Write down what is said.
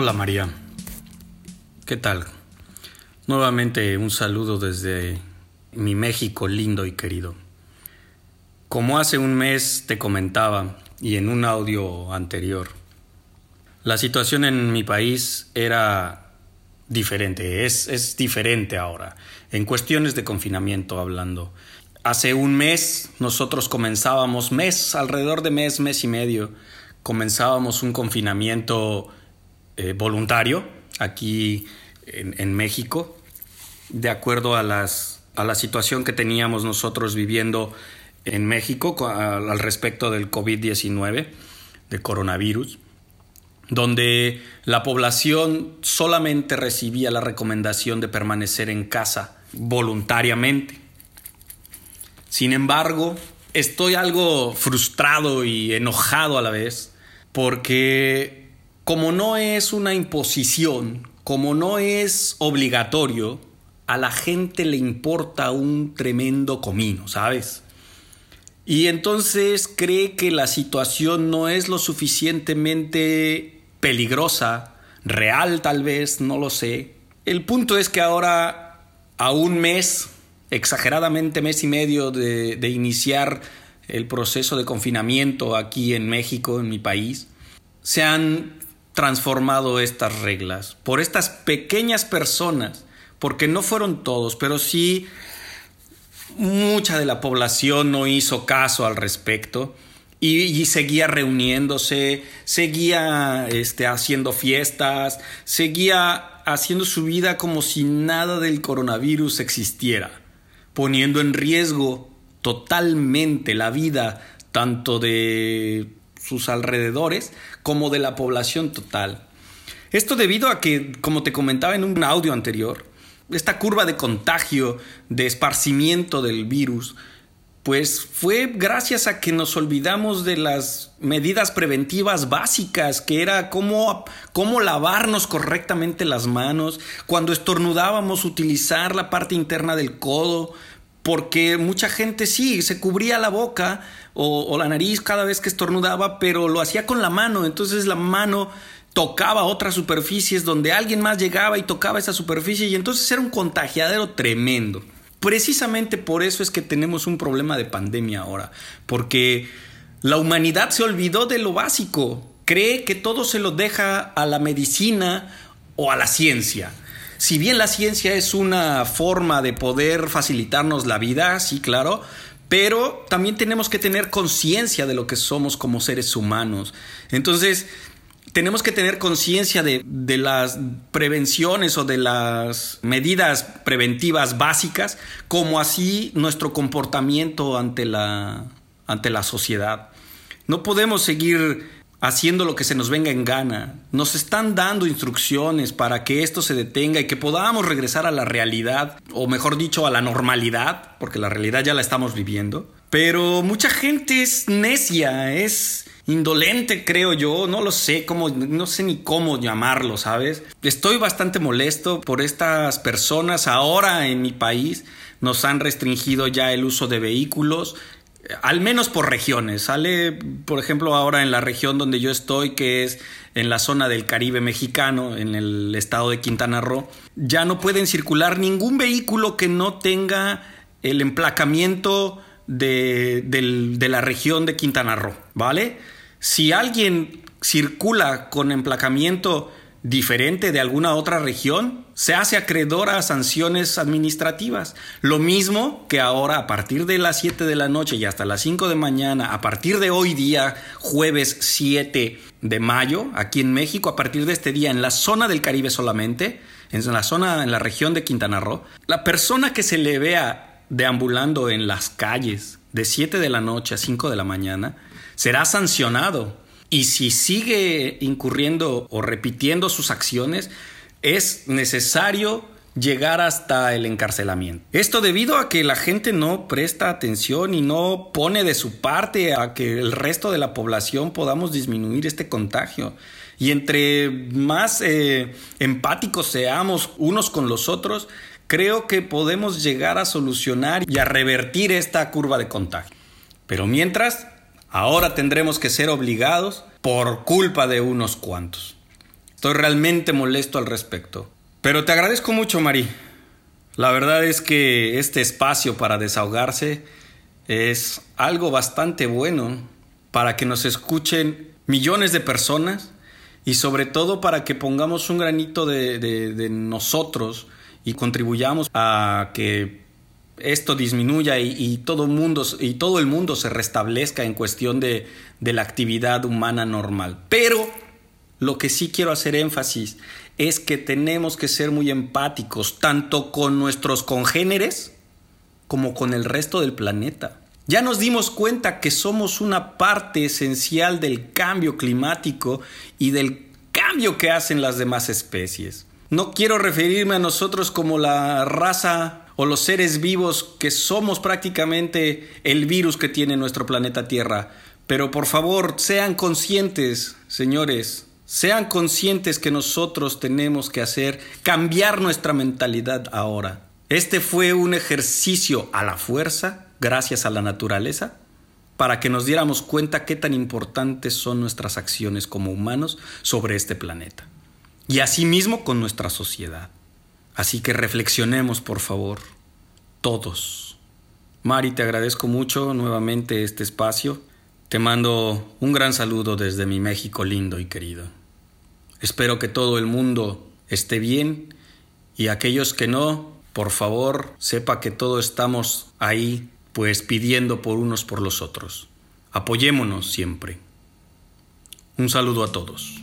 Hola María, ¿qué tal? Nuevamente un saludo desde mi México lindo y querido. Como hace un mes te comentaba y en un audio anterior, la situación en mi país era diferente, es, es diferente ahora, en cuestiones de confinamiento hablando. Hace un mes nosotros comenzábamos, mes, alrededor de mes, mes y medio, comenzábamos un confinamiento eh, voluntario aquí en, México, de acuerdo a, las, a la situación que teníamos nosotros viviendo en México al, respecto del COVID-19, de coronavirus, donde la población solamente recibía la recomendación de permanecer en casa voluntariamente. Sin embargo, estoy algo frustrado y enojado a la vez porque como no es una imposición, como no es obligatorio, a la gente le importa un tremendo comino, ¿sabes? Y entonces cree que la situación no es lo suficientemente peligrosa, real tal vez, no lo sé. El punto es que ahora, a un mes, exageradamente mes y medio de, de iniciar el proceso de confinamiento aquí en México, en mi país, se han transformado estas reglas por estas pequeñas personas, porque no fueron todos, pero sí mucha de la población no hizo caso al respecto y, seguía reuniéndose, seguía este, haciendo fiestas, seguía haciendo su vida como si nada del coronavirus existiera, poniendo en riesgo totalmente la vida tanto de sus alrededores como de la población total. Esto debido a que, como te comentaba en un audio anterior, esta curva de contagio, de esparcimiento del virus, pues fue gracias a que nos olvidamos de las medidas preventivas básicas, que era cómo, cómo lavarnos correctamente las manos, cuando estornudábamos utilizar la parte interna del codo, porque mucha gente sí, se cubría la boca o, la nariz cada vez que estornudaba, pero lo hacía con la mano, entonces la mano tocaba otras superficies donde alguien más llegaba y tocaba esa superficie y entonces era un contagiadero tremendo. Precisamente por eso es que tenemos un problema de pandemia ahora, porque la humanidad se olvidó de lo básico, cree que todo se lo deja a la medicina o a la ciencia. Si bien la ciencia es una forma de poder facilitarnos la vida, sí, claro, pero también tenemos que tener conciencia de lo que somos como seres humanos. Entonces, tenemos que tener conciencia de, las prevenciones o de las medidas preventivas básicas, como así nuestro comportamiento ante la, ante la sociedad. No podemos seguir haciendo lo que se nos venga en gana. Nos están dando instrucciones para que esto se detenga y que podamos regresar a la realidad, o mejor dicho, a la normalidad, porque la realidad ya la estamos viviendo. Pero mucha gente es necia, es indolente, creo yo, no lo sé cómo, no sé ni cómo llamarlo, ¿sabes? Estoy bastante molesto por estas personas ahora en mi país. Nos han restringido ya el uso de vehículos al menos por regiones. Sale, por ejemplo, ahora en la región donde yo estoy, que es en la zona del Caribe mexicano, en el estado de Quintana Roo, ya no pueden circular ningún vehículo que no tenga el emplacamiento de, de la región de Quintana Roo, ¿vale? Si alguien circula con emplacamiento diferente de alguna otra región, se hace acreedora a sanciones administrativas. Lo mismo que ahora a partir de las 7 de la noche y hasta las 5 de mañana, a partir de hoy día, jueves 7 de mayo, aquí en México, a partir de este día, en la zona del Caribe solamente, en la zona, en la región de Quintana Roo, la persona que se le vea deambulando en las calles de 7 de la noche a 5 de la mañana, será sancionado y si sigue incurriendo o repitiendo sus acciones, es necesario llegar hasta el encarcelamiento. Esto debido a que la gente no presta atención y no pone de su parte a que el resto de la población podamos disminuir este contagio. Y entre más eh, empáticos seamos unos con los otros, creo que podemos llegar a solucionar y a revertir esta curva de contagio. Pero mientras, Ahora tendremos que ser obligados por culpa de unos cuantos. Estoy realmente molesto al respecto. Pero te agradezco mucho, Mari. La verdad es que este espacio para desahogarse es algo bastante bueno para que nos escuchen millones de personas y sobre todo para que pongamos un granito de, nosotros y contribuyamos a que esto disminuya y, todo mundo, y todo el mundo se restablezca en cuestión de, de la actividad humana normal. Pero lo que sí quiero hacer énfasis es que tenemos que ser muy empáticos tanto con nuestros congéneres como con el resto del planeta. Ya nos dimos cuenta que somos una parte esencial del cambio climático y del cambio que hacen las demás especies. No quiero referirme a nosotros como la raza o los seres vivos que somos prácticamente el virus que tiene nuestro planeta Tierra, pero por favor sean conscientes, señores, sean conscientes que nosotros tenemos que hacer cambiar nuestra mentalidad ahora. Este fue un ejercicio a la fuerza gracias a la naturaleza, para que nos diéramos cuenta qué tan importantes son nuestras acciones como humanos sobre este planeta. Y asimismo con nuestra sociedad. Así que reflexionemos, por favor, todos. Mari, te agradezco mucho nuevamente este espacio. Te mando un gran saludo desde mi México lindo y querido. Espero que todo el mundo esté bien y aquellos que no, por favor, sepa que todos estamos ahí pues pidiendo por unos por los otros. Apoyémonos siempre. Un saludo a todos.